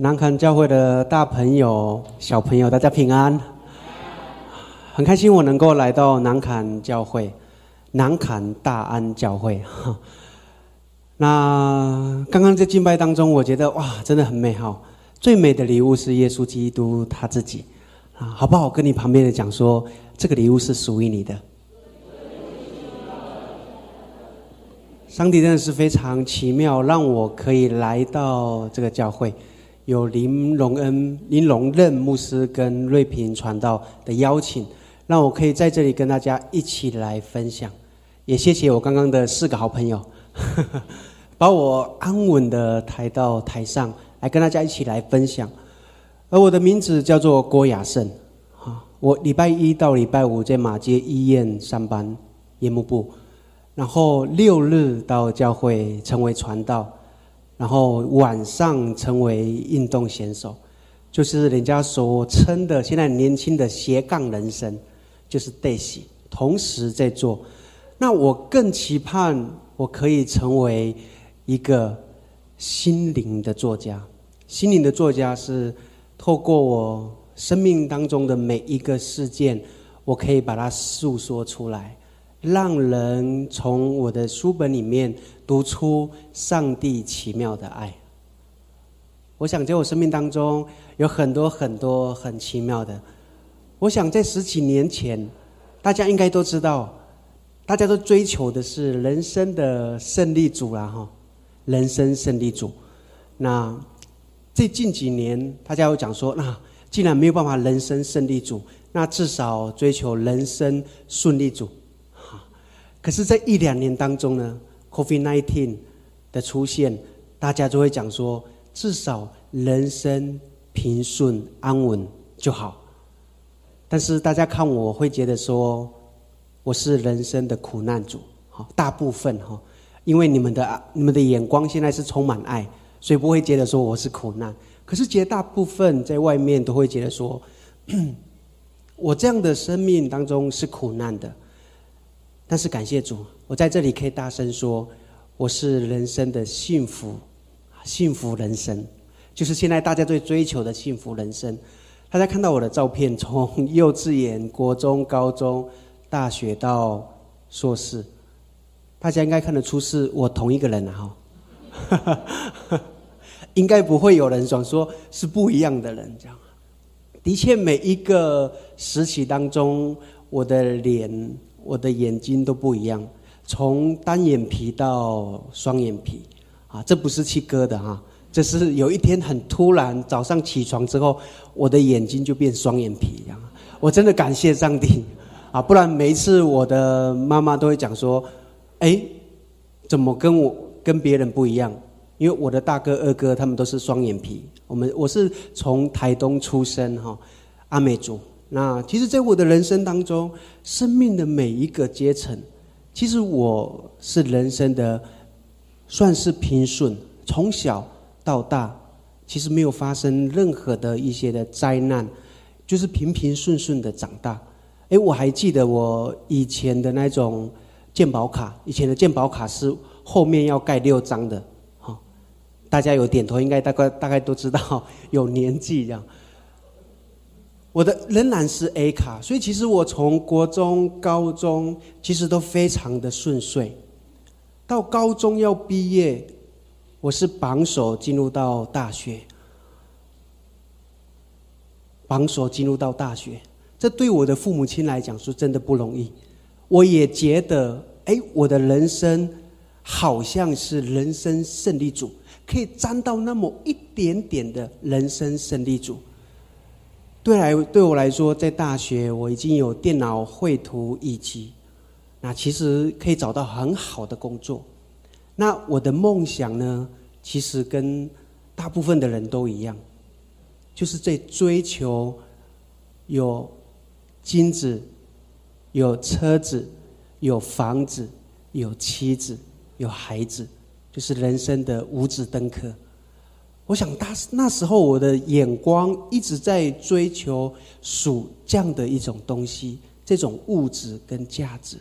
南坎教会的大朋友、小朋友，大家平安。很开心我能够来到南坎教会，南坎大安教会。那刚刚在敬拜当中，我觉得哇，真的很美好。最美的礼物是耶稣基督他自己啊，好不好？跟你旁边的讲说，这个礼物是属于你的。上帝真的是非常奇妙，让我可以来到这个教会，有林荣恩、林荣任牧师跟瑞平传道的邀请，让我可以在这里跟大家一起来分享。也谢谢我刚刚的四个好朋友，把我安稳的抬到台上来跟大家一起来分享。而我的名字叫做郭雅胜，啊，我礼拜一到礼拜五在马街医院上班，夜幕部。然后六日到教会成为传道，然后晚上成为运动选手，就是人家所称的现在年轻的斜杠人生，就是 Daisy，同时在做。那我更期盼我可以成为一个心灵的作家。心灵的作家是透过我生命当中的每一个事件，我可以把它诉说出来。让人从我的书本里面读出上帝奇妙的爱。我想在我生命当中有很多很多很奇妙的。我想在十几年前，大家应该都知道，大家都追求的是人生的胜利组啦，哈，人生胜利组。那最近几年，大家有讲说，那既然没有办法人生胜利组，那至少追求人生顺利组。可是，在一两年当中呢，COVID-19 的出现，大家就会讲说，至少人生平顺安稳就好。但是，大家看我会觉得说，我是人生的苦难主，好，大部分哈，因为你们的你们的眼光现在是充满爱，所以不会觉得说我是苦难。可是，绝大部分在外面都会觉得说，我这样的生命当中是苦难的。但是感谢主，我在这里可以大声说，我是人生的幸福，幸福人生，就是现在大家最追求的幸福人生。大家看到我的照片，从幼稚园、国中、高中、大学到硕士，大家应该看得出是我同一个人了哈。应该不会有人想说是不一样的人，这样。的确，每一个时期当中，我的脸。我的眼睛都不一样，从单眼皮到双眼皮，啊，这不是去割的哈，这是有一天很突然，早上起床之后，我的眼睛就变双眼皮一样。我真的感谢上帝，啊，不然每一次我的妈妈都会讲说，哎，怎么跟我跟别人不一样？因为我的大哥二哥他们都是双眼皮，我们我是从台东出生哈，阿美族。那其实，在我的人生当中，生命的每一个阶层，其实我是人生的算是平顺，从小到大，其实没有发生任何的一些的灾难，就是平平顺顺的长大。哎，我还记得我以前的那种健保卡，以前的健保卡是后面要盖六张的，哈，大家有点头，应该大概大概都知道，有年纪这样。我的仍然是 A 卡，所以其实我从国中、高中其实都非常的顺遂。到高中要毕业，我是榜首进入到大学，榜首进入到大学，这对我的父母亲来讲是真的不容易。我也觉得，哎，我的人生好像是人生胜利组，可以沾到那么一点点的人生胜利组。对来对我来说，在大学我已经有电脑绘图以及，那其实可以找到很好的工作。那我的梦想呢，其实跟大部分的人都一样，就是在追求有金子、有车子、有房子、有妻子、有孩子，就是人生的五子登科。我想，大那时候我的眼光一直在追求属这样的一种东西，这种物质跟价值。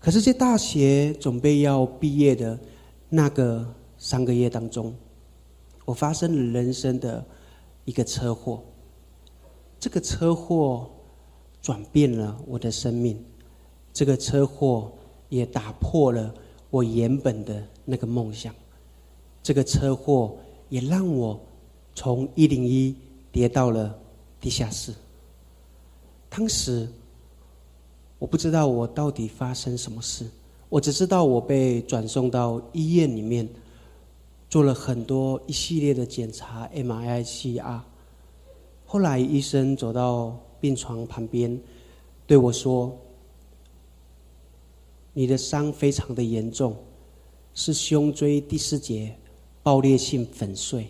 可是，在大学准备要毕业的那个三个月当中，我发生了人生的一个车祸。这个车祸转变了我的生命，这个车祸也打破了我原本的那个梦想。这个车祸也让我从一零一跌到了地下室。当时我不知道我到底发生什么事，我只知道我被转送到医院里面，做了很多一系列的检查，M I C R。后来医生走到病床旁边，对我说：“你的伤非常的严重，是胸椎第四节。”爆裂性粉碎，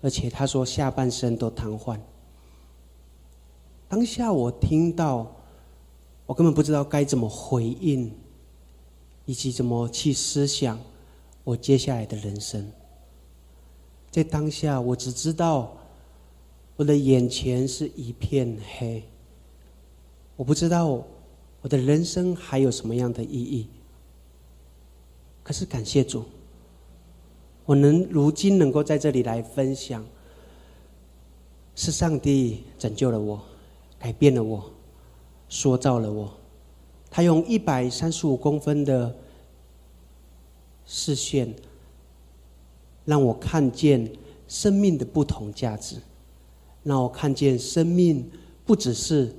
而且他说下半身都瘫痪。当下我听到，我根本不知道该怎么回应，以及怎么去思想我接下来的人生。在当下，我只知道我的眼前是一片黑，我不知道我的人生还有什么样的意义。可是感谢主。我能如今能够在这里来分享，是上帝拯救了我，改变了我，塑造了我。他用一百三十五公分的视线，让我看见生命的不同价值，让我看见生命不只是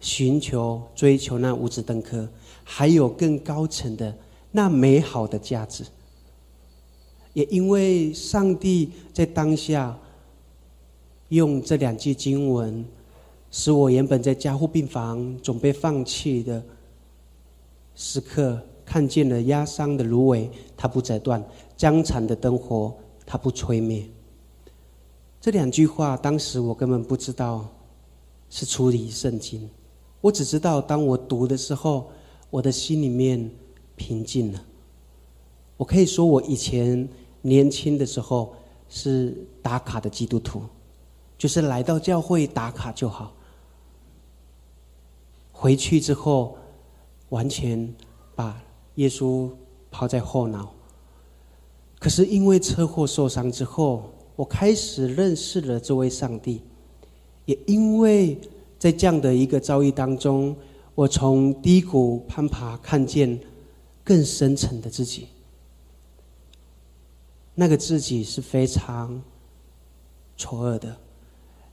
寻求、追求那五子登科，还有更高层的那美好的价值。也因为上帝在当下用这两句经文，使我原本在加护病房准备放弃的时刻，看见了压伤的芦苇，它不折断；僵残的灯火，它不吹灭。这两句话，当时我根本不知道是出于圣经，我只知道当我读的时候，我的心里面平静了。我可以说，我以前。年轻的时候是打卡的基督徒，就是来到教会打卡就好。回去之后，完全把耶稣抛在后脑。可是因为车祸受伤之后，我开始认识了这位上帝。也因为在这样的一个遭遇当中，我从低谷攀爬，看见更深层的自己。那个自己是非常丑恶的，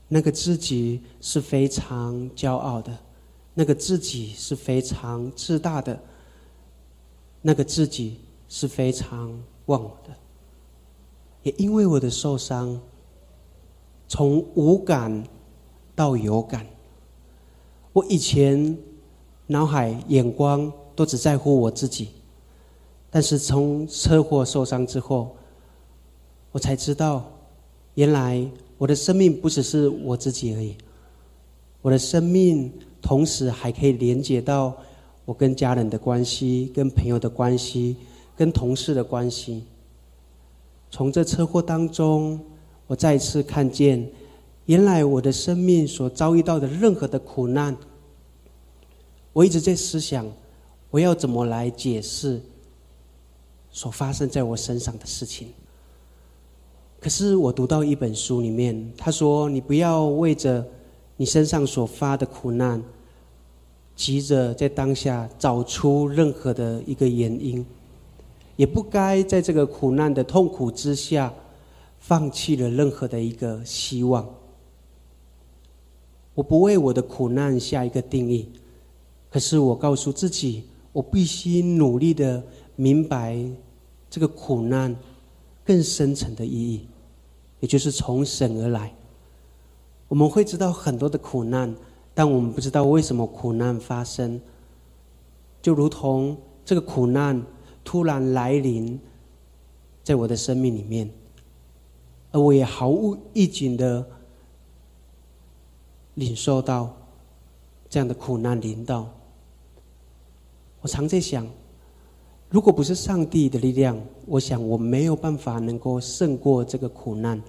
那个自己是非常骄傲的，那个自己是非常自大的，那个自己是非常忘我的。也因为我的受伤，从无感到有感，我以前脑海眼光都只在乎我自己，但是从车祸受伤之后。我才知道，原来我的生命不只是我自己而已。我的生命同时还可以连接到我跟家人的关系、跟朋友的关系、跟同事的关系。从这车祸当中，我再次看见，原来我的生命所遭遇到的任何的苦难，我一直在思想，我要怎么来解释所发生在我身上的事情。可是我读到一本书里面，他说：“你不要为着你身上所发的苦难，急着在当下找出任何的一个原因，也不该在这个苦难的痛苦之下，放弃了任何的一个希望。我不为我的苦难下一个定义，可是我告诉自己，我必须努力的明白这个苦难。”更深层的意义，也就是从神而来。我们会知道很多的苦难，但我们不知道为什么苦难发生。就如同这个苦难突然来临，在我的生命里面，而我也毫无预警的领受到这样的苦难临到。我常在想。如果不是上帝的力量，我想我没有办法能够胜过这个苦难。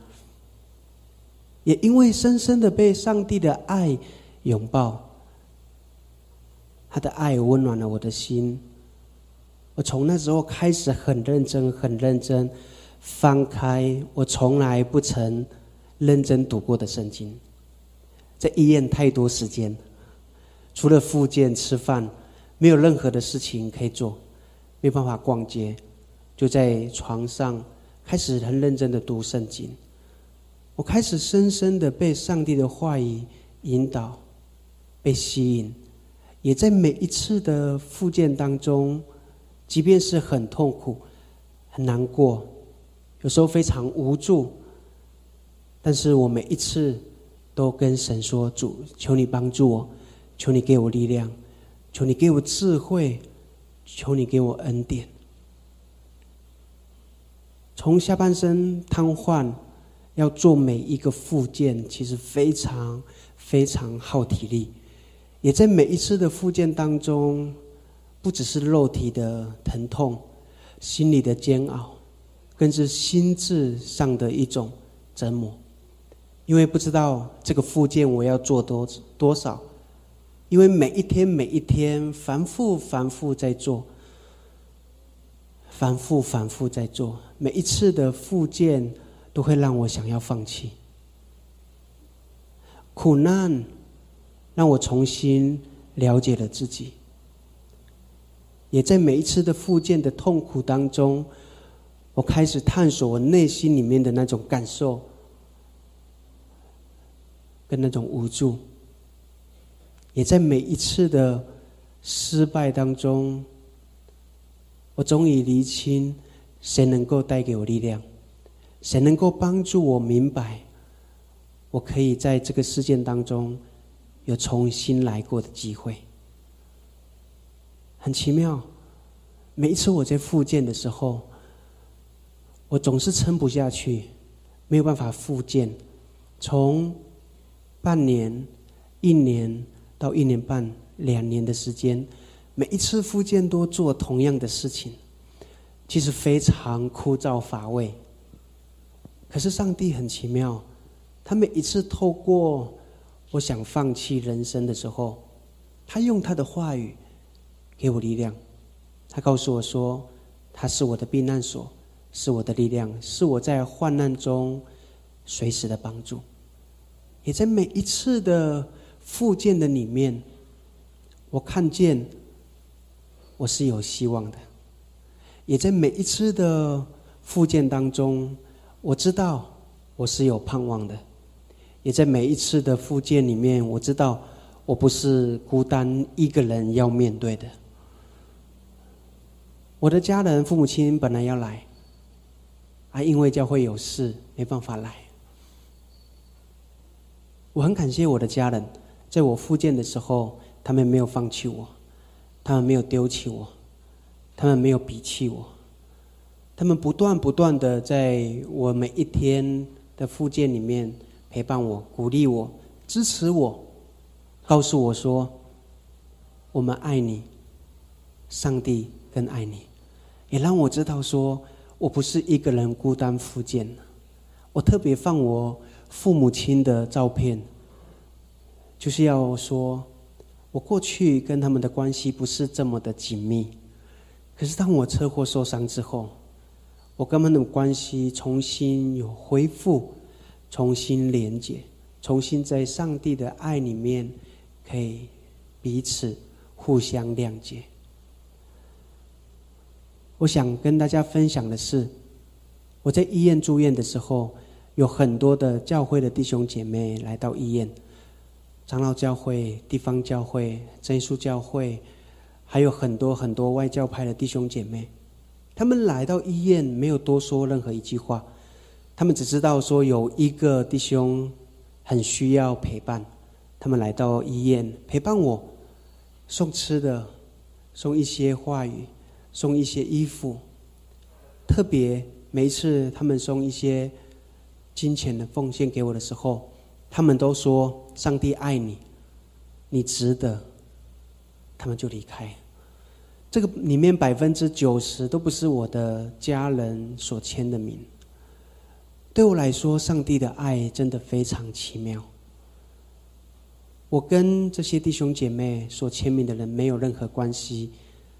也因为深深的被上帝的爱拥抱，他的爱温暖了我的心。我从那时候开始很认真、很认真，翻开我从来不曾认真读过的圣经。在医院太多时间，除了复健、吃饭，没有任何的事情可以做，没办法逛街，就在床上开始很认真的读圣经。我开始深深的被上帝的话语引导，被吸引。也在每一次的复健当中，即便是很痛苦、很难过，有时候非常无助，但是我每一次都跟神说：“主，求你帮助我，求你给我力量，求你给我智慧，求你给我恩典。”从下半身瘫痪，要做每一个复健，其实非常非常耗体力。也在每一次的复健当中，不只是肉体的疼痛，心理的煎熬，更是心智上的一种折磨。因为不知道这个复健我要做多多少，因为每一天每一天反复反复在做，反复反复在做，每一次的复健都会让我想要放弃，苦难。让我重新了解了自己，也在每一次的复健的痛苦当中，我开始探索我内心里面的那种感受，跟那种无助。也在每一次的失败当中，我终于厘清谁能够带给我力量，谁能够帮助我明白，我可以在这个事件当中。有重新来过的机会，很奇妙。每一次我在复健的时候，我总是撑不下去，没有办法复健。从半年、一年到一年半、两年的时间，每一次复健都做同样的事情，其实非常枯燥乏味。可是上帝很奇妙，他每一次透过。我想放弃人生的时候，他用他的话语给我力量。他告诉我说：“他是我的避难所，是我的力量，是我在患难中随时的帮助。”也在每一次的复健的里面，我看见我是有希望的；也在每一次的复健当中，我知道我是有盼望的。也在每一次的复健里面，我知道我不是孤单一个人要面对的。我的家人、父母亲本来要来，啊，因为教会有事没办法来。我很感谢我的家人，在我复健的时候，他们没有放弃我，他们没有丢弃我，他们没有鄙弃我，他们不断不断的在我每一天的复健里面。陪伴我、鼓励我、支持我，告诉我说：“我们爱你，上帝更爱你。”也让我知道说，我不是一个人孤单复健。我特别放我父母亲的照片，就是要说，我过去跟他们的关系不是这么的紧密，可是当我车祸受伤之后，我跟他们的关系重新有恢复。重新连接，重新在上帝的爱里面，可以彼此互相谅解。我想跟大家分享的是，我在医院住院的时候，有很多的教会的弟兄姐妹来到医院，长老教会、地方教会、真耶教会，还有很多很多外教派的弟兄姐妹，他们来到医院，没有多说任何一句话。他们只知道说有一个弟兄很需要陪伴，他们来到医院陪伴我，送吃的，送一些话语，送一些衣服。特别每一次他们送一些金钱的奉献给我的时候，他们都说：“上帝爱你，你值得。”他们就离开。这个里面百分之九十都不是我的家人所签的名。对我来说，上帝的爱真的非常奇妙。我跟这些弟兄姐妹所签名的人没有任何关系，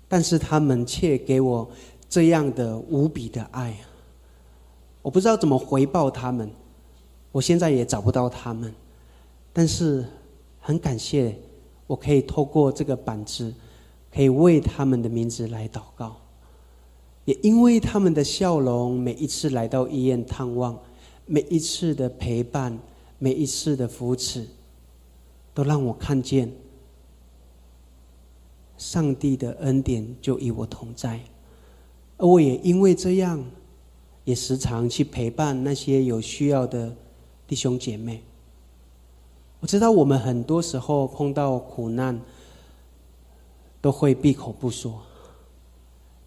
但是他们却给我这样的无比的爱。我不知道怎么回报他们，我现在也找不到他们，但是很感谢，我可以透过这个板子，可以为他们的名字来祷告。也因为他们的笑容，每一次来到医院探望，每一次的陪伴，每一次的扶持，都让我看见上帝的恩典就与我同在。而我也因为这样，也时常去陪伴那些有需要的弟兄姐妹。我知道我们很多时候碰到苦难，都会闭口不说。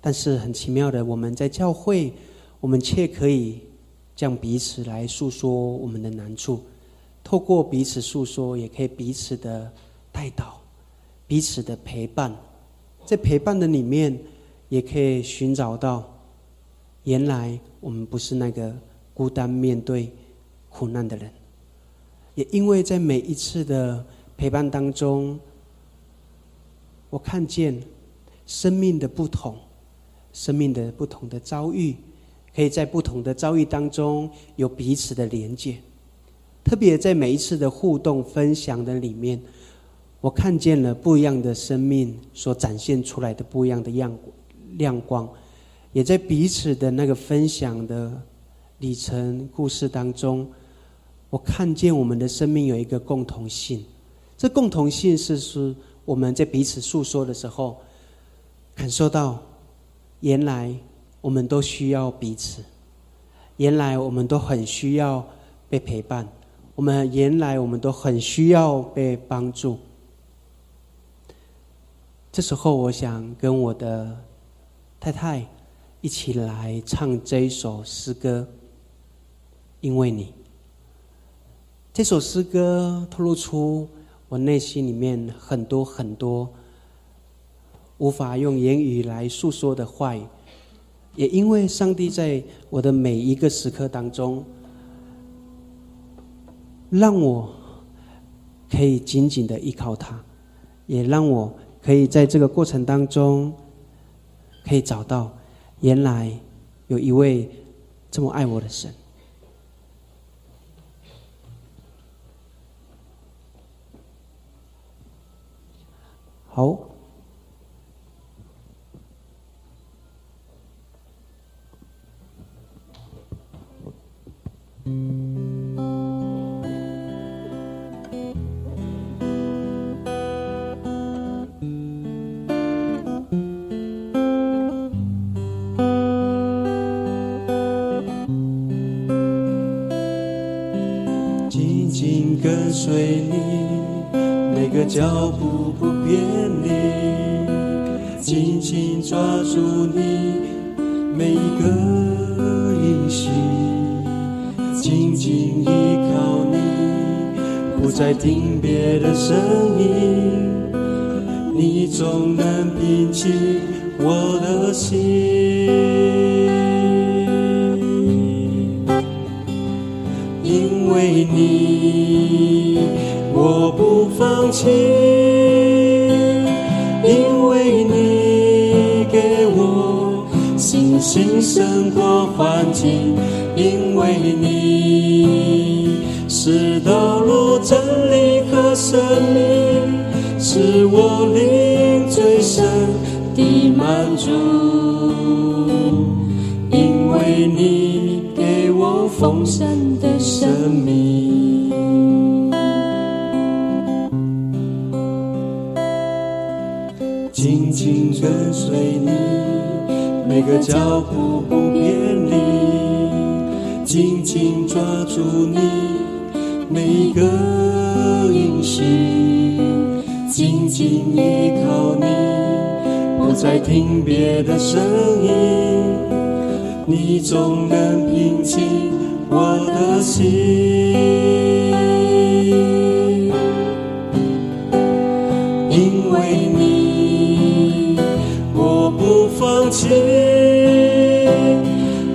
但是很奇妙的，我们在教会，我们却可以将彼此来诉说我们的难处，透过彼此诉说，也可以彼此的带导，彼此的陪伴，在陪伴的里面，也可以寻找到，原来我们不是那个孤单面对苦难的人，也因为在每一次的陪伴当中，我看见生命的不同。生命的不同的遭遇，可以在不同的遭遇当中有彼此的连接。特别在每一次的互动分享的里面，我看见了不一样的生命所展现出来的不一样的样亮光，也在彼此的那个分享的里程故事当中，我看见我们的生命有一个共同性。这共同性是是我们在彼此诉说的时候感受到。原来我们都需要彼此，原来我们都很需要被陪伴，我们原来我们都很需要被帮助。这时候，我想跟我的太太一起来唱这一首诗歌，因为你。这首诗歌透露出我内心里面很多很多。无法用言语来诉说的话语，也因为上帝在我的每一个时刻当中，让我可以紧紧的依靠他，也让我可以在这个过程当中，可以找到原来有一位这么爱我的神。好。紧紧跟随你，个脚步不偏离，紧紧抓住你每一个音息。紧紧依靠你，不再听别的声音，你总能平静我的心。因为你，放弃；因为你给我信心胜过环境。因为你是道路、真理和生命，是我灵最深的满足。因为你给我丰盛的生命，跟随你，每个脚步不偏离。紧紧抓住你每一个音息，紧紧依靠你，不再听别的声音，你总能平静我的心，情，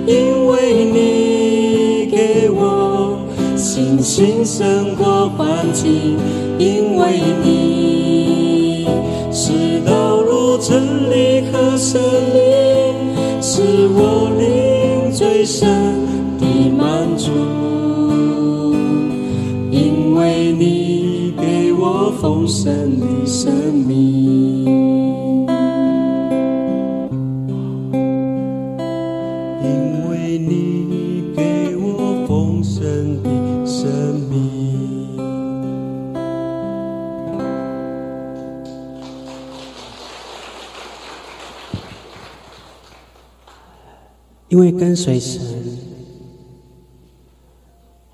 因为你给我信。心胜过环境，因为你是道路、真理和生命，是我灵最深的满足，因为你给我丰盛的生跟随神，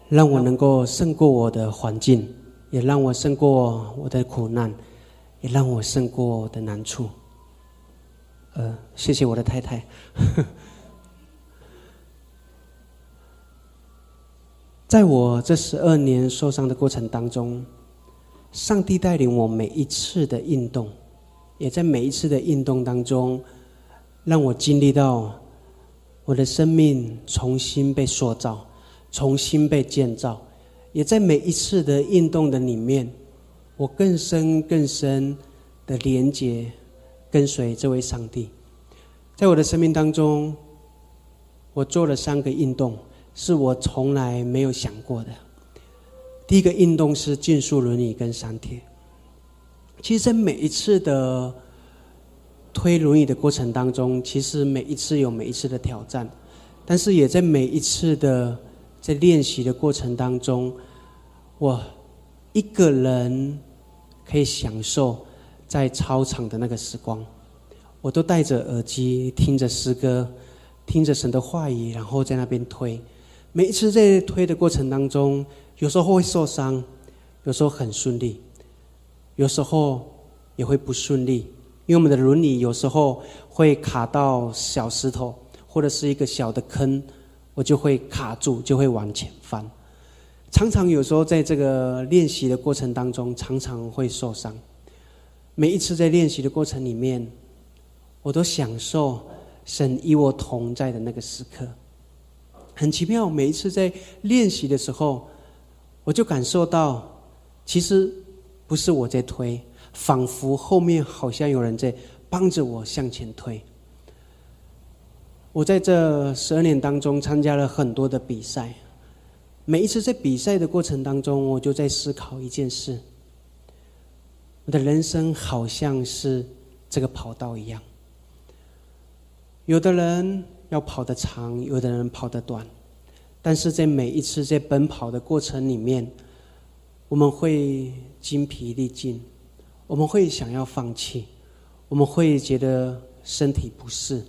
让我能够胜过我的环境，也让我胜过我的苦难，也让我胜过我的难处。呃，谢谢我的太太。在我这十二年受伤的过程当中，上帝带领我每一次的运动，也在每一次的运动当中，让我经历到。我的生命重新被塑造，重新被建造，也在每一次的运动的里面，我更深更深的连接，跟随这位上帝。在我的生命当中，我做了三个运动，是我从来没有想过的。第一个运动是竞速轮椅跟三铁。其实，每一次的。推轮椅的过程当中，其实每一次有每一次的挑战，但是也在每一次的在练习的过程当中，我一个人可以享受在操场的那个时光。我都戴着耳机听着诗歌，听着神的话语，然后在那边推。每一次在推的过程当中，有时候会受伤，有时候很顺利，有时候也会不顺利。因为我们的轮椅有时候会卡到小石头，或者是一个小的坑，我就会卡住，就会往前翻。常常有时候在这个练习的过程当中，常常会受伤。每一次在练习的过程里面，我都享受神与我同在的那个时刻。很奇妙，每一次在练习的时候，我就感受到，其实不是我在推。仿佛后面好像有人在帮着我向前推。我在这十二年当中参加了很多的比赛，每一次在比赛的过程当中，我就在思考一件事：我的人生好像是这个跑道一样，有的人要跑得长，有的人跑得短，但是在每一次在奔跑的过程里面，我们会精疲力尽。我们会想要放弃，我们会觉得身体不适。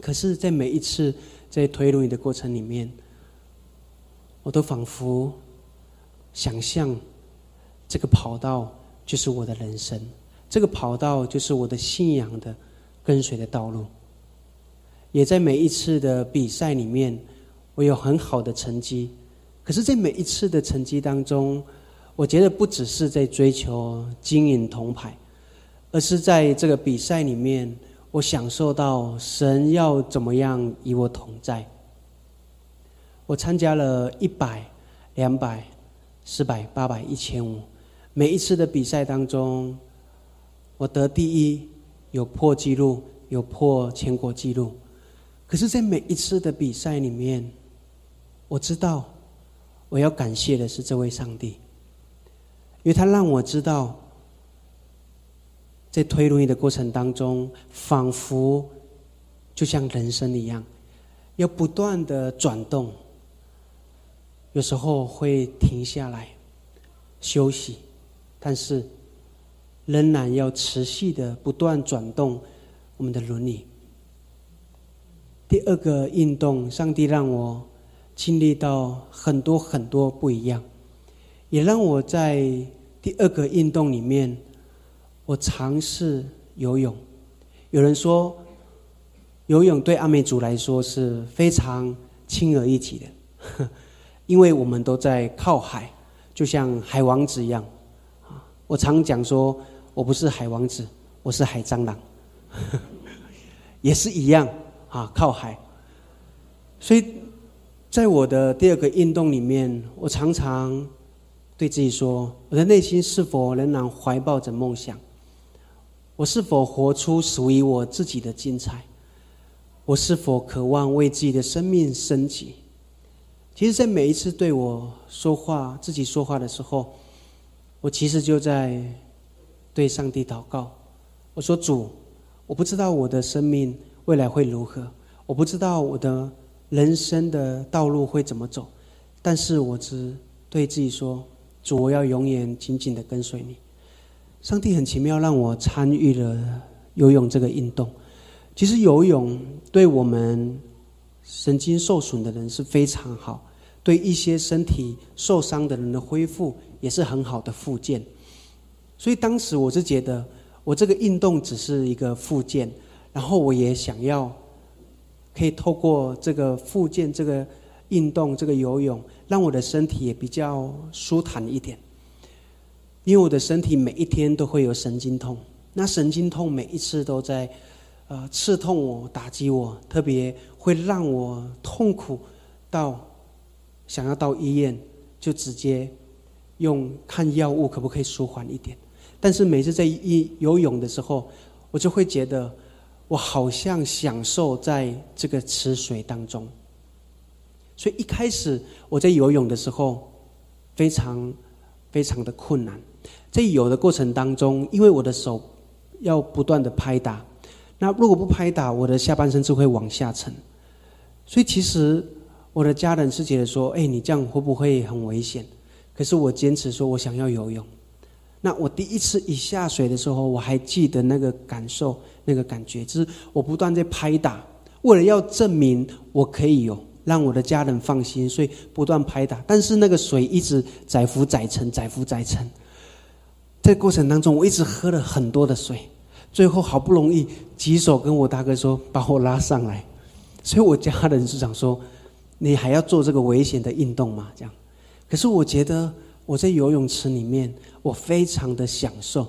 可是，在每一次在推轮椅的过程里面，我都仿佛想象这个跑道就是我的人生，这个跑道就是我的信仰的跟随的道路。也在每一次的比赛里面，我有很好的成绩。可是，在每一次的成绩当中，我觉得不只是在追求金银铜牌，而是在这个比赛里面，我享受到神要怎么样与我同在。我参加了一百、两百、四百、八百、一千五，每一次的比赛当中，我得第一，有破纪录，有破全国纪录。可是，在每一次的比赛里面，我知道我要感谢的是这位上帝。因为他让我知道，在推轮椅的过程当中，仿佛就像人生一样，要不断的转动，有时候会停下来休息，但是仍然要持续的不断转动我们的轮椅。第二个运动，上帝让我经历到很多很多不一样。也让我在第二个运动里面，我尝试游泳。有人说，游泳对阿美族来说是非常轻而易举的，因为我们都在靠海，就像海王子一样。我常讲说，我不是海王子，我是海蟑螂，也是一样啊，靠海。所以，在我的第二个运动里面，我常常。对自己说：“我的内心是否仍然怀抱着梦想？我是否活出属于我自己的精彩？我是否渴望为自己的生命升级？其实，在每一次对我说话、自己说话的时候，我其实就在对上帝祷告。我说：“主，我不知道我的生命未来会如何，我不知道我的人生的道路会怎么走，但是我只对自己说：主，我要永远紧紧的跟随你。”上帝很奇妙，让我参与了游泳这个运动。其实，游泳对我们。神经受损的人是非常好，对一些身体受伤的人的恢复也是很好的附件。所以当时我是觉得，我这个运动只是一个附件，然后我也想要可以透过这个附件、这个运动、这个游泳，让我的身体也比较舒坦一点。因为我的身体每一天都会有神经痛，那神经痛每一次都在。呃，刺痛我，打击我，特别会让我痛苦到想要到医院，就直接用看药物可不可以舒缓一点。但是每次在一游泳的时候，我就会觉得我好像享受在这个池水当中。所以一开始我在游泳的时候非常非常的困难，在游的过程当中，因为我的手要不断的拍打。那如果不拍打，我的下半身就会往下沉。所以其实我的家人是觉得说：“哎，你这样会不会很危险？”可是我坚持说我想要游泳。那我第一次一下水的时候，我还记得那个感受、那个感觉，就是我不断在拍打，为了要证明我可以游，让我的家人放心，所以不断拍打。但是那个水一直载浮载沉，载浮载沉。在过程当中，我一直喝了很多的水。最后好不容易举手跟我大哥说把我拉上来，所以我家人是想说，你还要做这个危险的运动吗？这样，可是我觉得我在游泳池里面我非常的享受，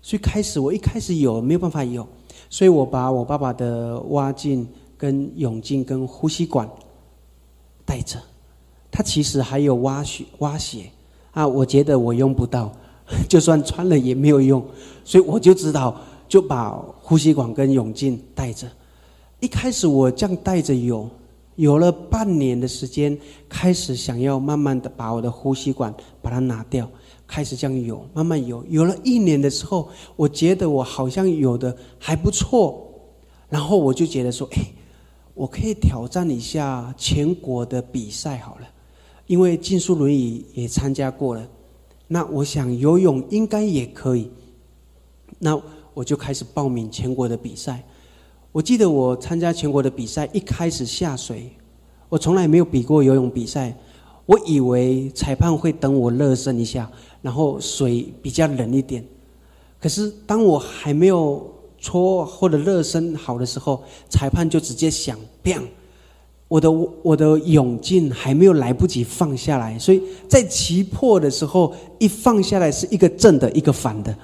所以开始我一开始有没有办法游，所以我把我爸爸的蛙镜、跟泳镜、跟呼吸管带着，他其实还有蛙鞋、蛙鞋啊，我觉得我用不到，就算穿了也没有用，所以我就知道。就把呼吸管跟泳镜带着。一开始我这样带着游，游了半年的时间，开始想要慢慢的把我的呼吸管把它拿掉，开始这样游，慢慢游。游了一年的时候，我觉得我好像游的还不错，然后我就觉得说，哎，我可以挑战一下全国的比赛好了，因为竞速轮椅也参加过了，那我想游泳应该也可以，那。我就开始报名全国的比赛。我记得我参加全国的比赛，一开始下水，我从来没有比过游泳比赛。我以为裁判会等我热身一下，然后水比较冷一点。可是当我还没有搓或者热身好的时候，裁判就直接响，bang！我的我的泳镜还没有来不及放下来，所以在起破的时候一放下来是一个正的，一个反的。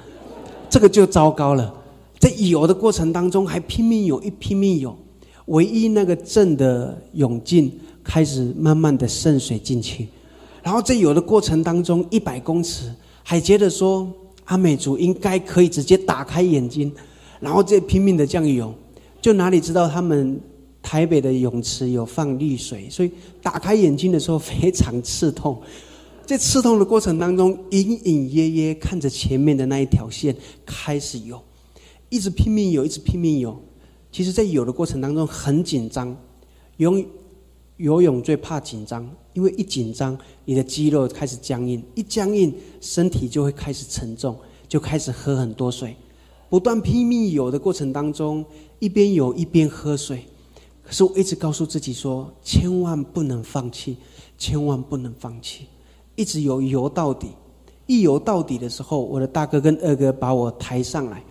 这个就糟糕了，在游的过程当中还拼命游，一拼命游，唯一那个正的泳镜开始慢慢的渗水进去，然后在游的过程当中，一百公尺还觉得说阿美族应该可以直接打开眼睛，然后再拼命的这样游，就哪里知道他们台北的泳池有放绿水，所以打开眼睛的时候非常刺痛。在刺痛的过程当中，隐隐约约看着前面的那一条线开始游，一直拼命游，一直拼命游。其实，在游的过程当中很紧张，游游泳最怕紧张，因为一紧张，你的肌肉开始僵硬，一僵硬，身体就会开始沉重，就开始喝很多水。不断拼命游的过程当中，一边游一边喝水。可是我一直告诉自己说，千万不能放弃，千万不能放弃。一直游游到底，一游到底的时候，我的大哥跟二哥把我抬上来，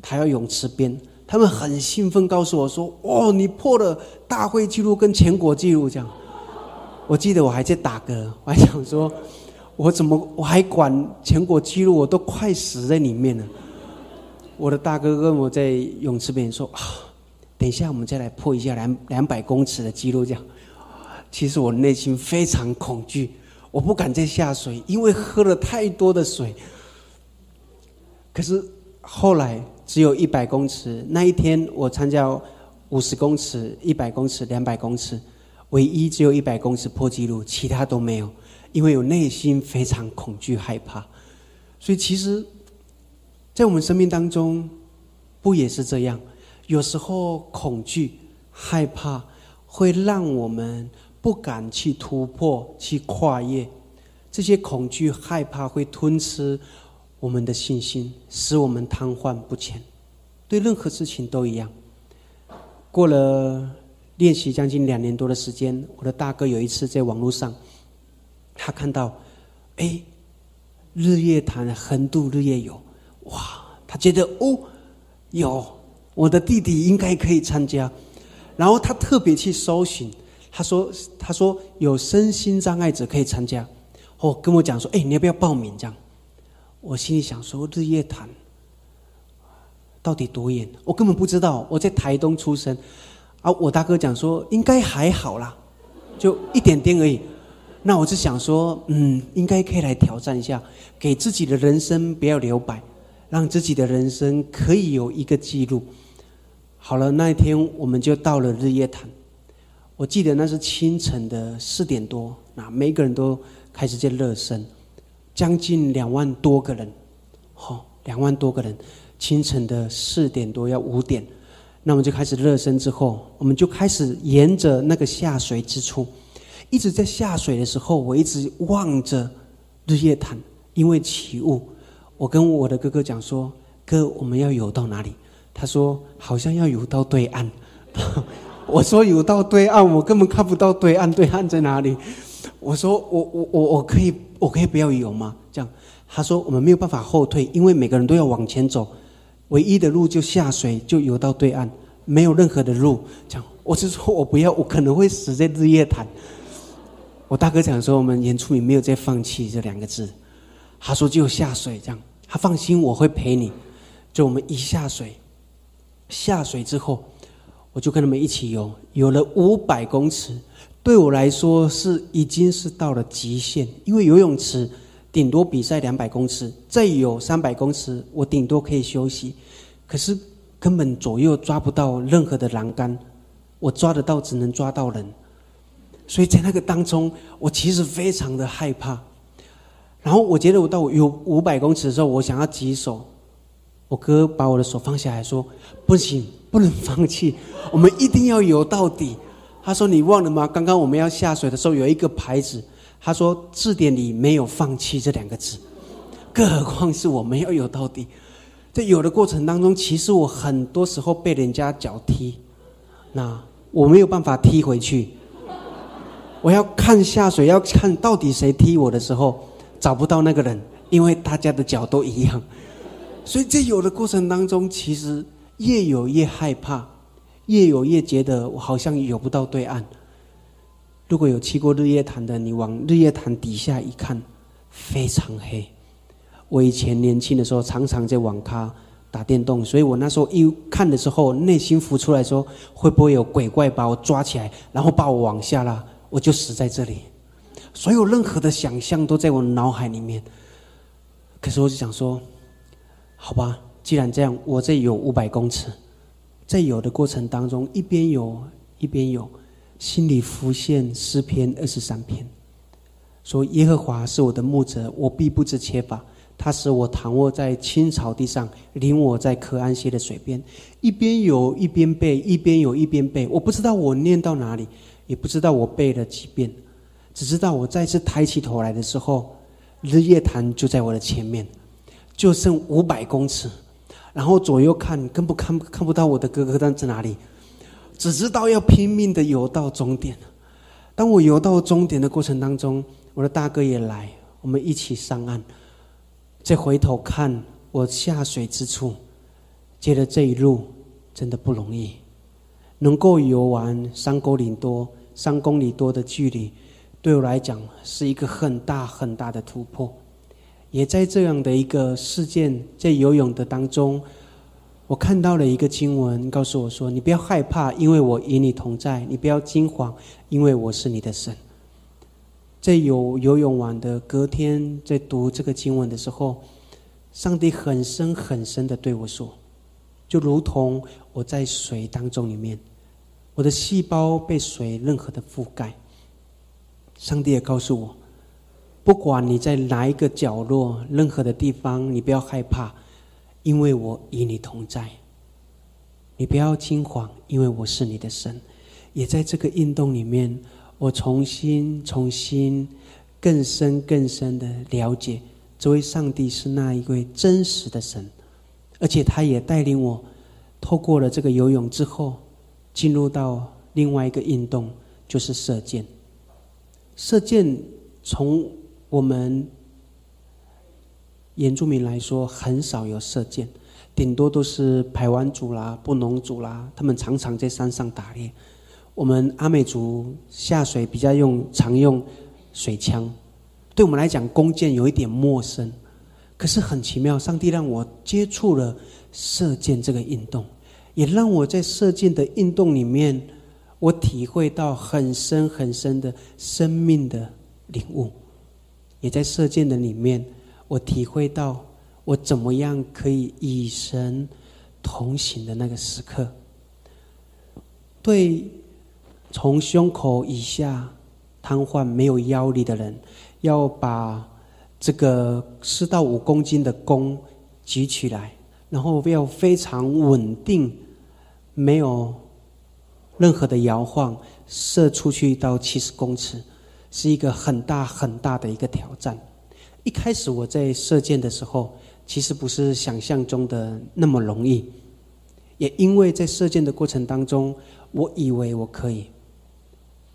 抬到泳池边，他们很兴奋，告诉我说：“哦，你破了大会纪录跟全国纪录。”这样，我记得我还在打嗝，我还想说：“我怎么我还管全国纪录？我都快死在里面了。”我的大哥跟我在泳池边说：“啊，等一下我们再来破一下两两百公尺的纪录。”这样，其实我内心非常恐惧。我不敢再下水，因为喝了太多的水。可是后来只有一百公尺，那一天我参加五十公尺、一百公尺、两百公尺，唯一只有一百公尺破纪录，其他都没有，因为有内心非常恐惧害怕。所以其实，在我们生命当中，不也是这样？有时候恐惧、害怕会让我们不敢去突破、去跨越。这些恐惧、害怕会吞吃我们的信心，使我们瘫痪不前。对任何事情都一样。过了练习将近两年多的时间，我的大哥有一次在网络上，他看到，哎，日月潭横渡日月游，哇，他觉得哦，有我的弟弟应该可以参加，然后他特别去搜寻，他说他说有身心障碍者可以参加，哦，跟我讲说，哎，你要不要报名？这样，我心里想说，日月潭。到底多远？我根本不知道。我在台东出生，啊，我大哥讲说应该还好啦，就一点点而已。那我是想说，嗯，应该可以来挑战一下，给自己的人生不要留白，让自己的人生可以有一个记录。好了，那一天我们就到了日月潭。我记得那是清晨的四点多，那每个人都开始在热身，将近两万多个人，好，两万多个人。清晨的四点多要五点，那我们就开始热身。之后，我们就开始沿着那个下水之处，一直在下水的时候，我一直望着日月潭。因为起雾，我跟我的哥哥讲说：“哥，我们要游到哪里？”他说：“好像要游到对岸。”我说：“游到对岸，我根本看不到对岸，对岸在哪里？”我说：“我我我我可以我可以不要游吗？”这样，他说：“我们没有办法后退，因为每个人都要往前走。”唯一的路就下水，就游到对岸，没有任何的路。这样，我是说我不要，我可能会死在日月潭。我大哥讲说，我们演出里没有再放弃这两个字。他说就下水，这样他放心，我会陪你。就我们一下水，下水之后，我就跟他们一起游，游了五百公尺。对我来说是已经是到了极限，因为游泳池。顶多比赛两百公尺，再有三百公尺，我顶多可以休息。可是根本左右抓不到任何的栏杆，我抓得到，只能抓到人。所以在那个当中，我其实非常的害怕。然后我觉得我到有五百公尺的时候，我想要举手，我哥把我的手放下来说：“不行，不能放弃，我们一定要游到底。”他说：“你忘了吗？刚刚我们要下水的时候有一个牌子。”他说字典里没有“放弃”这两个字，更何况是我们要游到底。在游的过程当中，其实我很多时候被人家脚踢，那我没有办法踢回去。我要看下水，要看到底谁踢我的时候，找不到那个人，因为大家的脚都一样。所以在游的过程当中，其实越游越害怕，越游越觉得我好像游不到对岸。如果有去过日月潭的，你往日月潭底下一看，非常黑。我以前年轻的时候，常常在网咖打电动，所以我那时候一看的时候，内心浮出来说：会不会有鬼怪把我抓起来，然后把我往下拉，我就死在这里？所有任何的想象都在我脑海里面。可是我就想说，好吧，既然这样，我这有五百公尺，在有的过程当中，一边有一边有。心里浮现诗篇二十三篇，说：“耶和华是我的牧者，我必不知缺乏。他使我躺卧在青草地上，领我在可安歇的水边。一边游一边背，一边游一边背。我不知道我念到哪里，也不知道我背了几遍，只知道我再次抬起头来的时候，日月潭就在我的前面，就剩五百公尺。然后左右看，根本看看不到我的哥哥在哪里。”只知道要拼命的游到终点。当我游到终点的过程当中，我的大哥也来，我们一起上岸。再回头看我下水之处，觉得这一路真的不容易。能够游完三公里多、三公里多的距离，对我来讲是一个很大很大的突破。也在这样的一个事件，在游泳的当中。我看到了一个经文，告诉我说：“你不要害怕，因为我与你同在；你不要惊慌，因为我是你的神。”在有游泳完的隔天，在读这个经文的时候，上帝很深很深的对我说：“就如同我在水当中里面，我我的细胞被水任何的覆盖。上帝也告诉我，不管你在哪一个角落、任何的地方，你不要害怕，因为我与你同在。你不要惊慌，因为我是你的神。也在这个运动里面，我重新、重新、更深、更深的了解，这位上帝是那一位真实的神，而且他也带领我，透过了这个游泳之后，进入到另外一个运动，就是射箭。射箭从我们原住民来说，很少有射箭，顶多都是排湾族啦、布农族啦，他们常常在山上打猎。我们阿美族下水比较用常用水枪，对我们来讲弓箭有一点陌生，可是很奇妙，上帝让我接触了射箭这个运动，也让我在射箭的运动里面，我体会到很深很深的生命的领悟，也在射箭的里面，我体会到我怎么样可以与神同行的那个时刻，对。从胸口以下瘫痪、没有腰力的人，要把这个四到五公斤的弓举起来，然后要非常稳定，没有任何的摇晃，射出去到七十公尺，是一个很大很大的一个挑战。一开始我在射箭的时候，其实不是想象中的那么容易，也因为在射箭的过程当中，我以为我可以。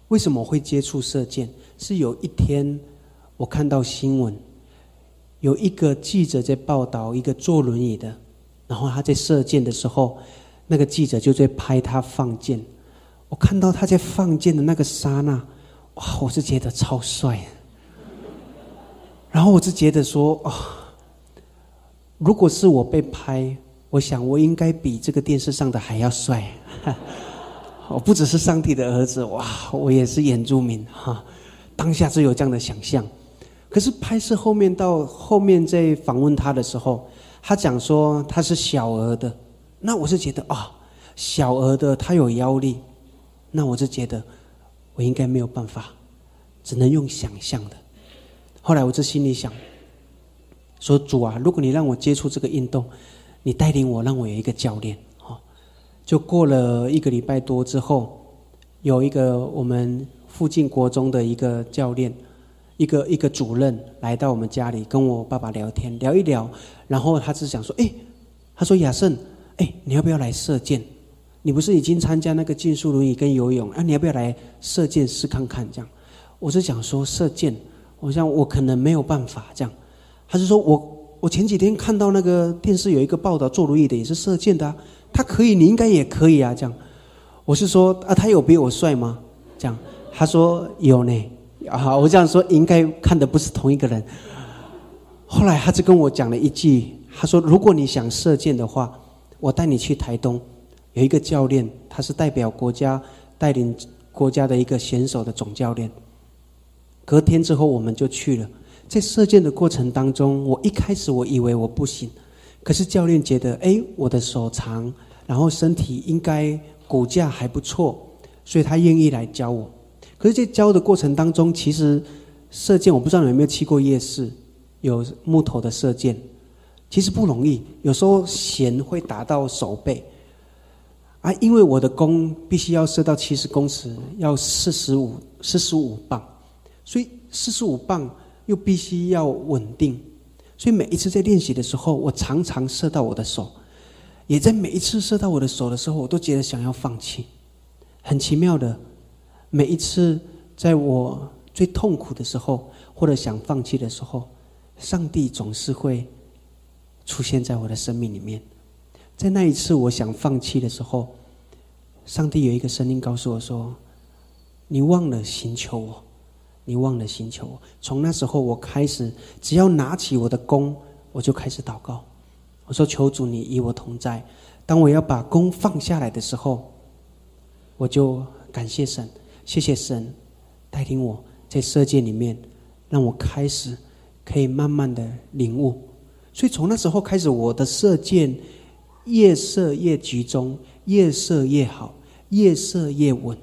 为什么会接触射箭？是有一天我看到新闻，有一个记者在报道一个坐轮椅的，然后他在射箭的时候，那个记者就在拍他放箭。我看到他在放箭的那个刹那，哇！我是觉得超帅。然后我是觉得说，啊，如果是我被拍，我想我应该比这个电视上的还要帅。我 不只是上帝的儿子，哇！我也是原住民哈。当下是有这样的想象，可是拍摄后面到后面在访问他的时候，他讲说他是小儿的，那我是觉得啊，小儿的他有腰力，那我就觉得我应该没有办法，只能用想象的。后来我就心里想，说主啊，如果你让我接触这个运动，你带领我，让我有一个教练。就过了一个礼拜多之后，有一个我们附近国中的一个教练，一个一个主任来到我们家里跟我爸爸聊天，聊一聊，然后他是想说，哎，他说亚胜，哎，你要不要来射箭？你不是已经参加那个竞速轮椅跟游泳啊？你要不要来射箭试看看？这样，我是想说射箭，我想我可能没有办法这样。他是说我我前几天看到那个电视有一个报道，坐轮椅的也是射箭的。他可以，你应该也可以啊！这样，我是说啊，他有比我帅吗？这样，他说有呢。啊，我这样说应该看的不是同一个人。后来他就跟我讲了一句，他说：“如果你想射箭的话，我带你去台东，有一个教练，他是代表国家带领国家的一个选手的总教练。”隔天之后，我们就去了。在射箭的过程当中，我一开始我以为我不行，可是教练觉得，哎，我的手长。然后身体应该骨架还不错，所以他愿意来教我。可是，在教的过程当中，其实射箭我不知道你有没有去过夜市，有木头的射箭，其实不容易。有时候弦会打到手背，啊，因为我的弓必须要射到七十公尺，要四十五四十五磅，所以四十五磅又必须要稳定，所以每一次在练习的时候，我常常射到我的手。也在每一次射到我的手的时候，我都觉得想要放弃。很奇妙的，每一次在我最痛苦的时候，或者想放弃的时候，上帝总是会出现在我的生命里面。在那一次我想放弃的时候，上帝有一个声音告诉我说：“你忘了寻求我，你忘了寻求我。”从那时候我开始，只要拿起我的弓，我就开始祷告。我说：“求主，你与我同在。当我要把弓放下来的时候，我就感谢神，谢谢神带领我在射箭里面，让我开始可以慢慢的领悟。所以从那时候开始，我的射箭越射越集中，越射越好，越射越稳。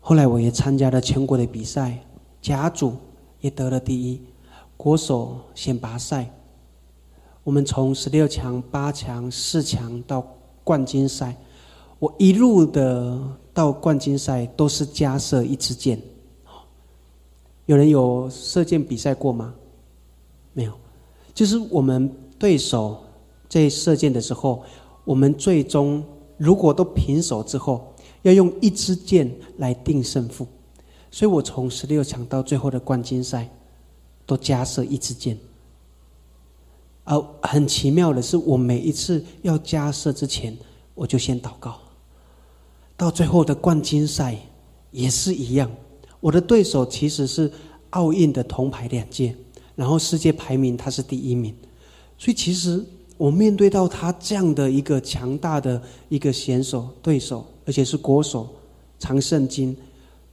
后来我也参加了全国的比赛，甲组也得了第一，国手选拔赛，我们从十六强、八强、四强到冠军赛，我一路的到冠军赛都是加射一支箭。有人有射箭比赛过吗？没有，就是我们对手在射箭的时候，我们最终如果都平手之后。要用一支箭来定胜负，所以我从十六强到最后的冠军赛，都加设一支箭。而很奇妙的是，我每一次要加设之前，我就先祷告。到最后的冠军赛也是一样，我的对手其实是奥运的铜牌两届，然后世界排名他是第一名，所以其实我面对到他这样的一个强大的一个选手对手。而且是国手，长圣经，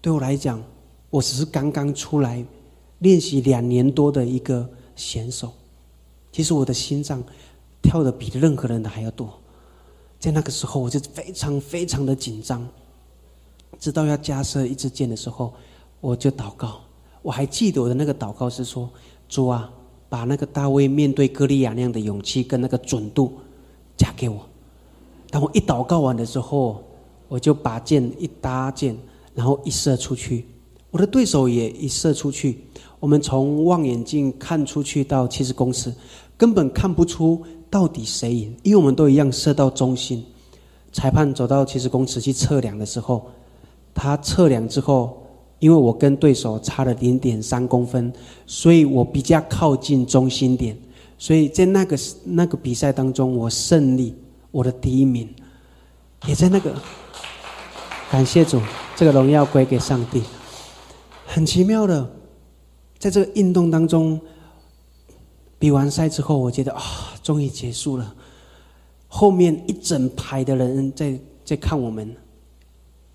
对我来讲，我只是刚刚出来练习两年多的一个选手。其实我的心脏跳的比任何人的还要多。在那个时候，我就非常非常的紧张。直到要加射一支箭的时候，我就祷告。我还记得我的那个祷告是说：“主啊，把那个大卫面对歌利亚那样的勇气跟那个准度加给我。”当我一祷告完的时候。我就把箭一搭箭，然后一射出去，我的对手也一射出去。我们从望远镜看出去到七十公尺，根本看不出到底谁赢，因为我们都一样射到中心。裁判走到七十公尺去测量的时候，他测量之后，因为我跟对手差了零点三公分，所以我比较靠近中心点，所以在那个那个比赛当中，我胜利，我的第一名，也在那个。感谢主，这个荣耀归给上帝。很奇妙的，在这个运动当中，比完赛之后，我觉得啊，终于结束了。后面一整排的人在在看我们，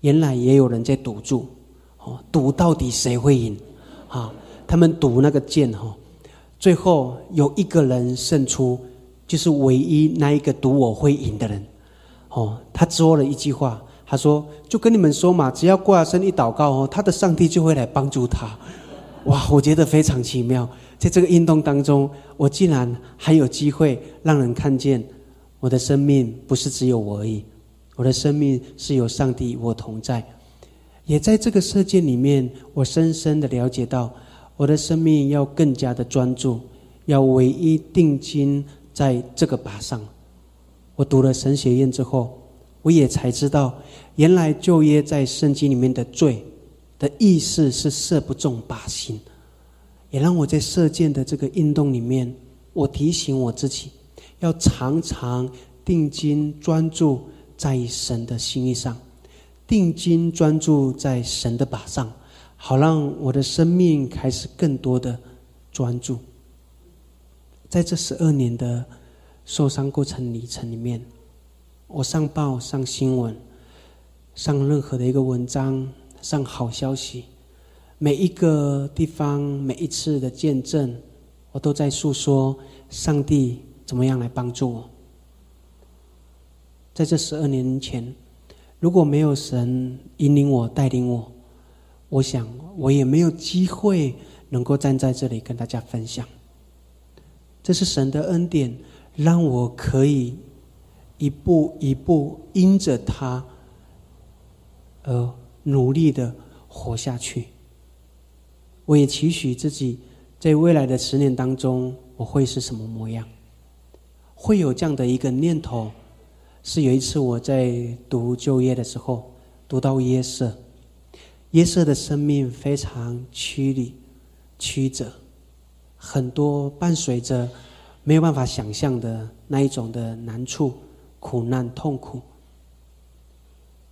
原来也有人在赌注，哦，赌到底谁会赢啊？他们赌那个剑哈，最后有一个人胜出，就是唯一那一个赌我会赢的人。哦，他说了一句话。他说：“就跟你们说嘛，只要挂身一祷告哦，他的上帝就会来帮助他。哇，我觉得非常奇妙。在这个运动当中，我竟然还有机会让人看见我的生命不是只有我而已，我的生命是有上帝与我同在。也在这个世界里面，我深深的了解到，我的生命要更加的专注，要唯一定睛在这个靶上。我读了神学院之后。”我也才知道，原来旧约在圣经里面的罪的意思是射不中靶心，也让我在射箭的这个运动里面，我提醒我自己，要常常定睛专注在神的心意上，定睛专注在神的靶上，好让我的生命开始更多的专注。在这十二年的受伤过程里程里面。我上报、上新闻、上任何的一个文章、上好消息，每一个地方、每一次的见证，我都在诉说上帝怎么样来帮助我。在这十二年前，如果没有神引领我、带领我，我想我也没有机会能够站在这里跟大家分享。这是神的恩典，让我可以。一步一步因着他而努力的活下去。我也期许自己在未来的十年当中，我会是什么模样？会有这样的一个念头，是有一次我在读旧约的时候，读到耶瑟，耶瑟的生命非常曲里曲折，很多伴随着没有办法想象的那一种的难处。苦难、痛苦。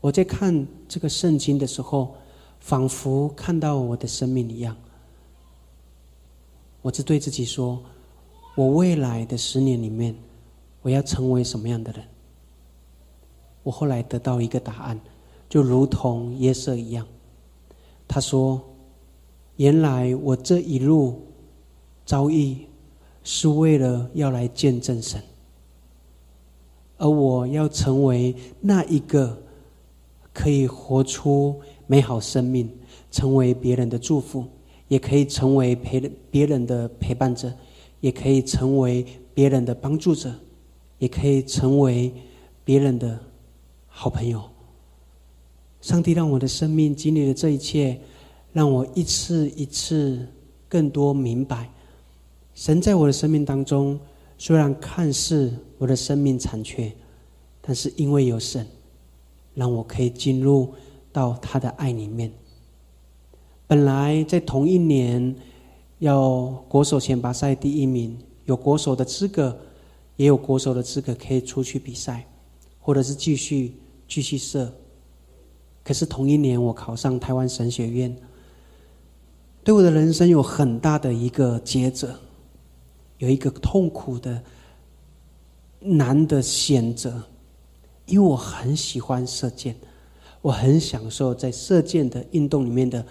我在看这个圣经的时候，仿佛看到我的生命一样。我只对自己说：我未来的十年里面，我要成为什么样的人？我后来得到一个答案，就如同耶瑟一样。他说：“原来我这一路遭遇，是为了要来见证神。”而我要成为那一个可以活出美好生命，成为别人的祝福，也可以成为陪别人的陪伴者，也可以成为别人的帮助者，也可以成为别人的好朋友。上帝让我的生命经历了这一切，让我一次一次更多明白，神在我的生命当中，虽然看似我的生命残缺，但是因为有神，让我可以进入到他的爱里面。本来在同一年要国手选拔赛第一名，有国手的资格，也有国手的资格可以出去比赛，或者是继续继续射。可是同一年，我考上台湾神学院，对我的人生有很大的一个抉择，有一个痛苦的难的选择，因为我很喜欢射箭，我很享受在射箭的运动里面的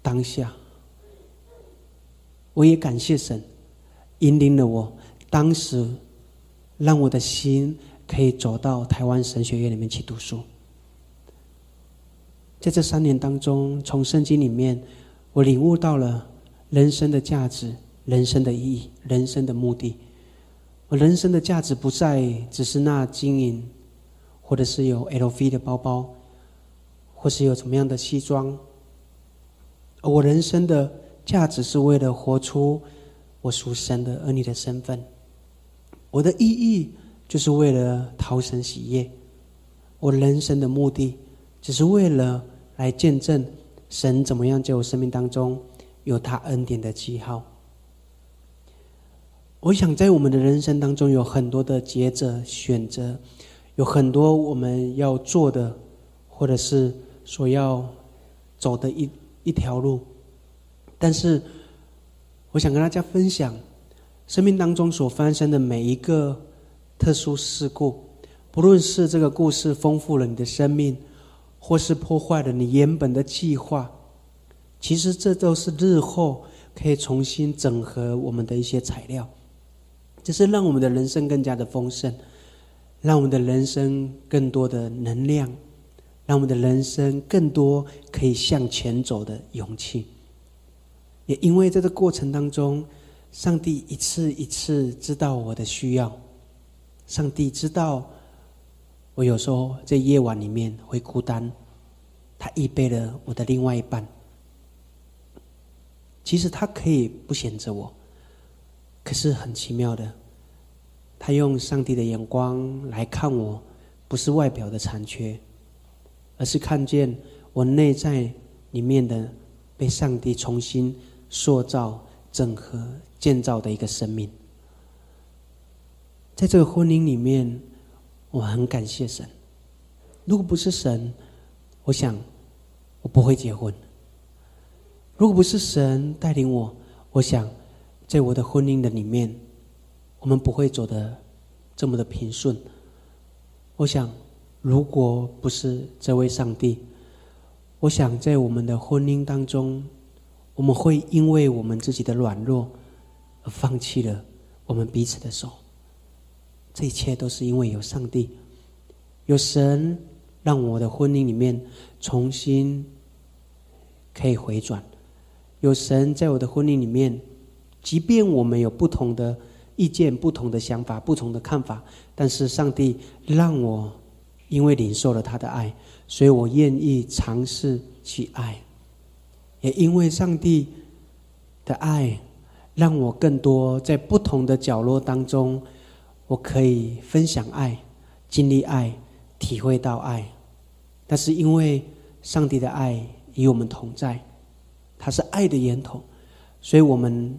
当下。我也感谢神引领了我，当时让我的心可以走到台湾神学院里面去读书。在这三年当中，从圣经里面，我领悟到了人生的价值、人生的意义、人生的目的。我人生的价值不再只是那金银，或者是有 LV 的包包，或是有怎么样的西装。我人生的价值是为了活出我属神的儿女的身份。我的意义就是为了讨神喜悦。我人生的目的只是为了。来见证神怎么样在我生命当中有他恩典的记号。我想在我们的人生当中有很多的抉择选择，有很多我们要做的，或者是所要走的一一条路。但是，我想跟大家分享，生命当中所发生的每一个特殊事故，不论是这个故事丰富了你的生命。或是破坏了你原本的计划，其实这都是日后可以重新整合我们的一些材料，就是让我们的人生更加的丰盛，让我们的人生更多的能量，让我们的人生更多可以向前走的勇气。也因为在这过程当中，上帝一次一次知道我的需要，上帝知道。我有时候在夜晚里面会孤单，他预备了我的另外一半。其实他可以不选择我，可是很奇妙的，他用上帝的眼光来看我，不是外表的残缺，而是看见我内在里面的被上帝重新塑造、整合、建造的一个生命。在这个婚姻里面。我很感谢神，如果不是神，我想我不会结婚。如果不是神带领我，我想在我的婚姻的里面，我们不会走得这么的平顺。我想，如果不是这位上帝，我想在我们的婚姻当中，我们会因为我们自己的软弱而放弃了我们彼此的手。这一切都是因为有上帝，有神，让我的婚姻里面重新可以回转。有神在我的婚姻里面，即便我们有不同的意见、不同的想法、不同的看法，但是上帝让我因为领受了他的爱，所以我愿意尝试去爱。也因为上帝的爱，让我更多在不同的角落当中。我可以分享爱，经历爱，体会到爱，但是因为上帝的爱与我们同在，他是爱的源头，所以我们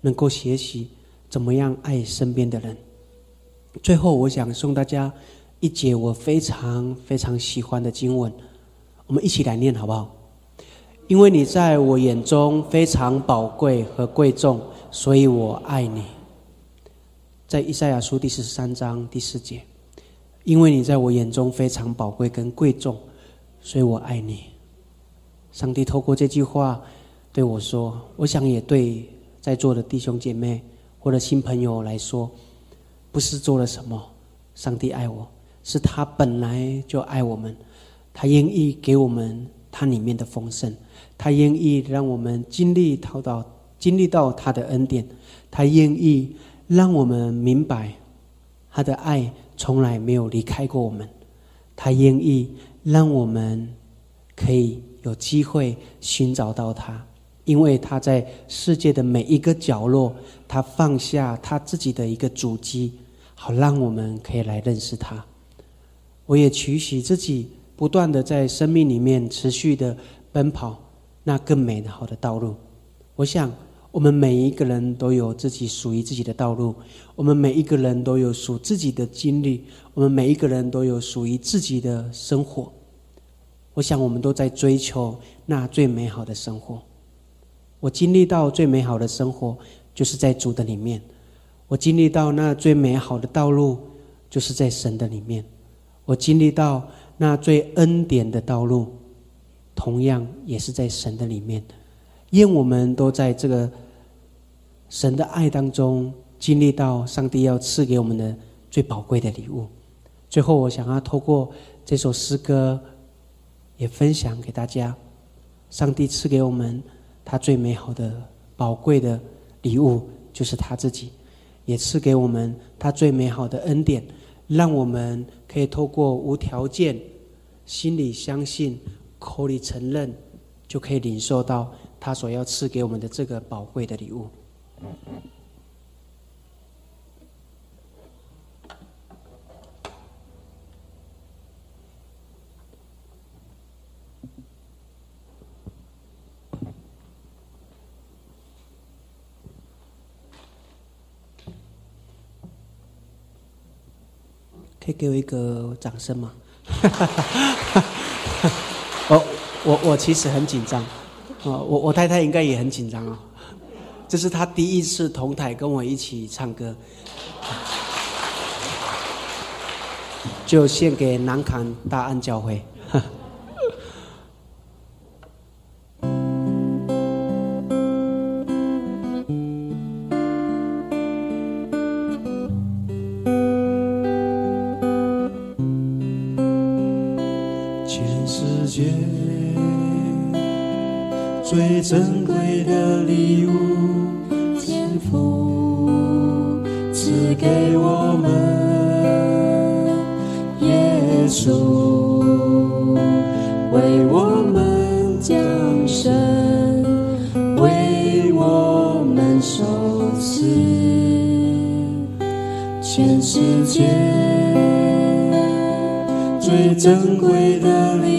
能够学习怎么样爱身边的人。最后，我想送大家一节我非常非常喜欢的经文，我们一起来念好不好？因为你在我眼中非常宝贵和贵重，所以我爱你。在以赛亚书第十三章第四节，因为你在我眼中非常宝贵跟贵重，所以我爱你。上帝透过这句话对我说：“我想也对在座的弟兄姐妹或者新朋友来说，不是做了什么，上帝爱我，是他本来就爱我们，他愿意给我们他里面的丰盛，他愿意让我们经历到到经历到他的恩典，他愿意让我们明白他的爱从来没有离开过我们，他愿意让我们可以有机会寻找到他。因为他在世界的每一个角落，他放下他自己的一个主机，好让我们可以来认识他。我也取许自己不断的在生命里面持续的奔跑，那更美好的道路。我想，我们每一个人都有自己属于自己的道路，我们每一个人都有属自己的经历，我们每一个人都有属于自己的生活。我想，我们都在追求那最美好的生活。我经历到最美好的生活，就是在主的里面；我经历到那最美好的道路，就是在神的里面；我经历到那最恩典的道路，同样也是在神的里面。愿我们都在这个神的爱当中，经历到上帝要赐给我们的最宝贵的礼物。最后，我想要透过这首诗歌，也分享给大家：上帝赐给我们。他最美好的、宝贵的礼物，就是他自己，也赐给我们他最美好的恩典，让我们可以透过无条件、心里相信、口里承认，就可以领受到他所要赐给我们的这个宝贵的礼物。可以给我一个掌声吗？我我我其实很紧张，我我太太应该也很紧张啊。这是她第一次同台跟我一起唱歌，就献给南坎大安教会。全世界最珍贵的礼物，天赋赐给我们，耶稣为我们降生，为我们受死，全世界最珍贵的礼，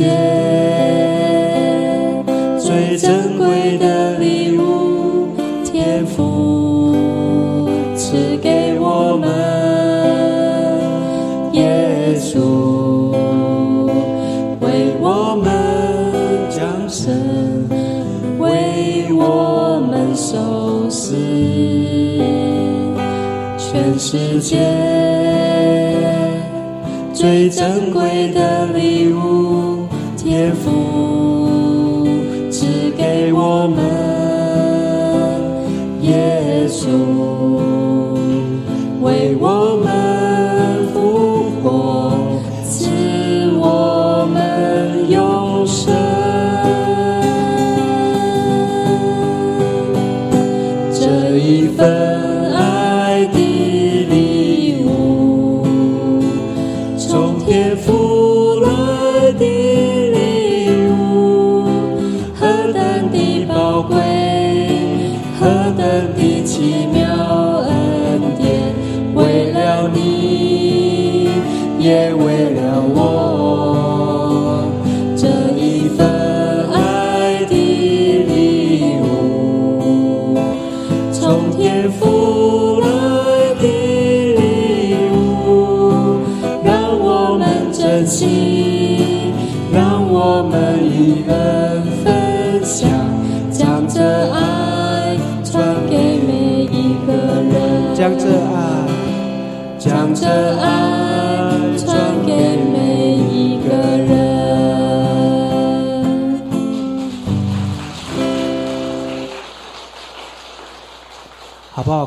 界最珍贵的礼物，天赋赐给我们，耶稣为我们降生，为我们受死，全世界。最珍贵的礼物，天赋赐给我们，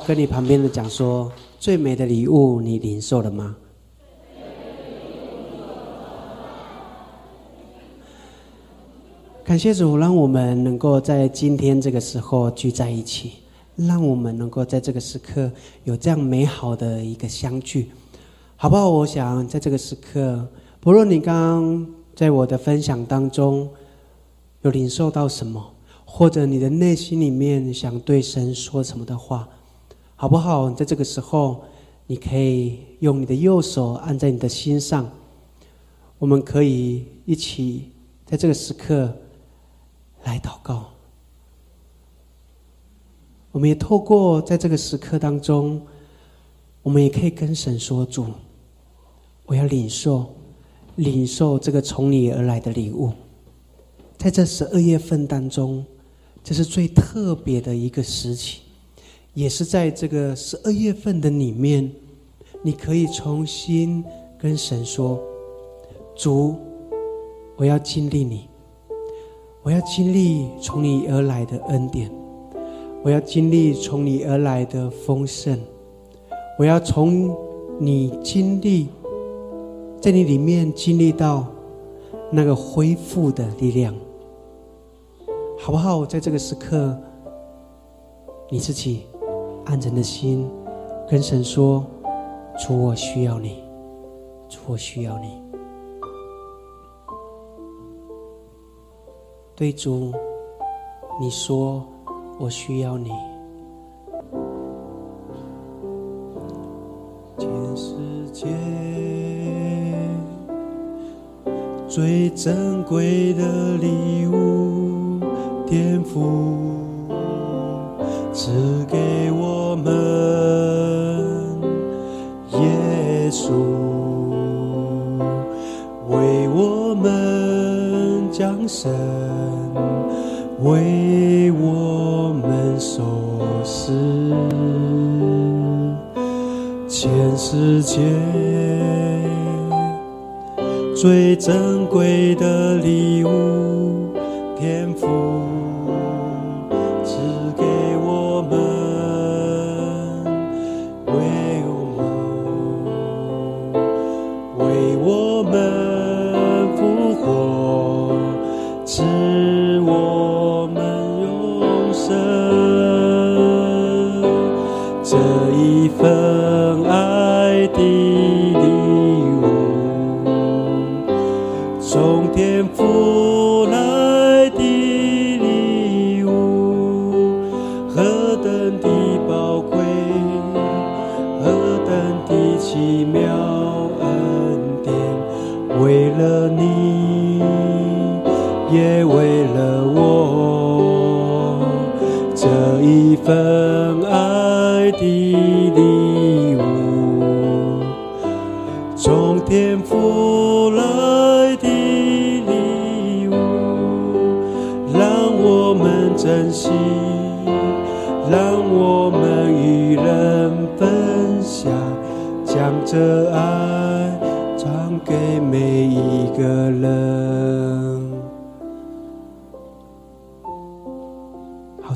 跟你旁边的讲说，最美的礼物你领受了吗？感谢主，让我们能够在今天这个时候聚在一起，让我们能够在这个时刻有这样美好的一个相聚，好不好？我想在这个时刻，不论你刚刚在我的分享当中有领受到什么，或者你的内心里面想对神说什么的话，好不好？在这个时候，你可以用你的右手按在你的心上，我们可以一起在这个时刻。来祷告，我们也透过在这个时刻当中，我们也可以跟神说：“主，我要领受，领受这个从你而来的礼物。”在这十二月份当中，这是最特别的一个时期，也是在这个十二月份的里面，你可以重新跟神说：“主，我要经历你。”我要经历从你而来的恩典，我要经历从你而来的丰盛，我要从你经历，在你里面经历到那个恢复的力量，好不好？在这个时刻，你自己安沉的心跟神说：“主，我需要你，主，我需要你。”对主，你说我需要你。全世界最珍贵的礼物，天赋赐给我们，耶稣为我们降生。为我们受死，全世界最珍贵的礼物，天赋。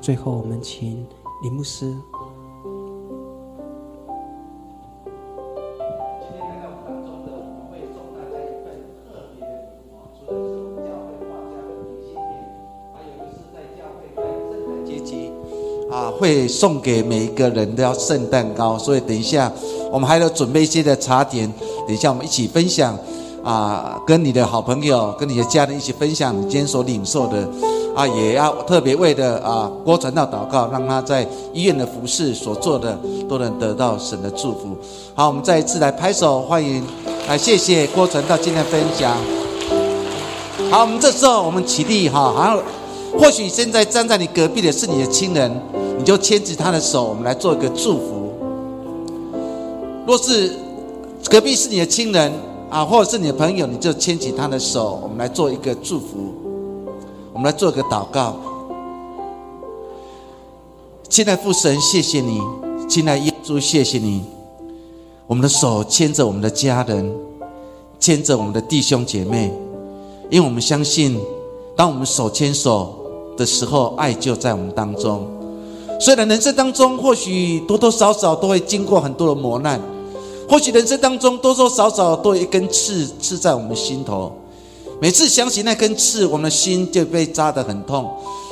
教会在圣诞节期啊，会送给每一个人都要圣诞糕。所以等一下，我们还要准备一些的茶点，等一下我们一起分享啊，跟你的好朋友、跟你的家人一起分享你今天所领受的。啊，也要特别为的啊郭传道祷告，让他在医院的服饰所做的都能得到神的祝福。好，我们再一次来拍手欢迎，来谢谢郭传道今天分享。好，我们这时候我们起立哈，好，或许现在站在你隔壁的是你的亲人，你就牵起他的手，我们来做一个祝福。若是隔壁是你的亲人，啊，或者是你的朋友，你就牵起他的手，我们来做一个祝福，我们来做个祷告。亲爱父神，谢谢你，亲爱耶稣，谢谢你，我们的手牵着我们的家人，牵着我们的弟兄姐妹，因为我们相信，当我们手牵手的时候，爱就在我们当中。虽然人生当中或许多多少少都会经过很多的磨难。或许人生当中多多少少都有一根刺刺在我们心头，每次想起那根刺，我们的心就被扎得很痛。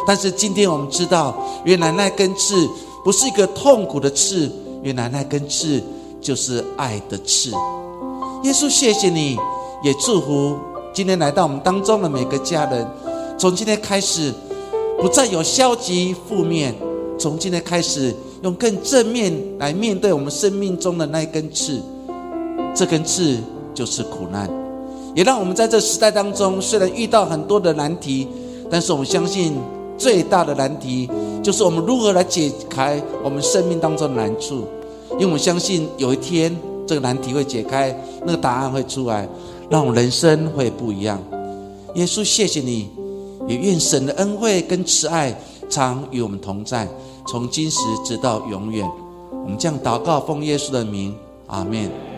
但是今天我们知道，原来那根刺不是一个痛苦的刺，原来那根刺就是爱的刺。耶稣，谢谢你，也祝福今天来到我们当中的每个家人。从今天开始，不再有消极负面，从今天开始。用更正面来面对我们生命中的那根刺，这根刺就是苦难，也让我们在这时代当中，虽然遇到很多的难题，但是我们相信最大的难题就是我们如何来解开我们生命当中的难处，因为我们相信有一天这个难题会解开，那个答案会出来，让我们人生会不一样。耶稣，谢谢你，也愿神的恩惠跟慈爱常与我们同在。从今时直到永远，我们将祷告奉耶稣的名，阿门。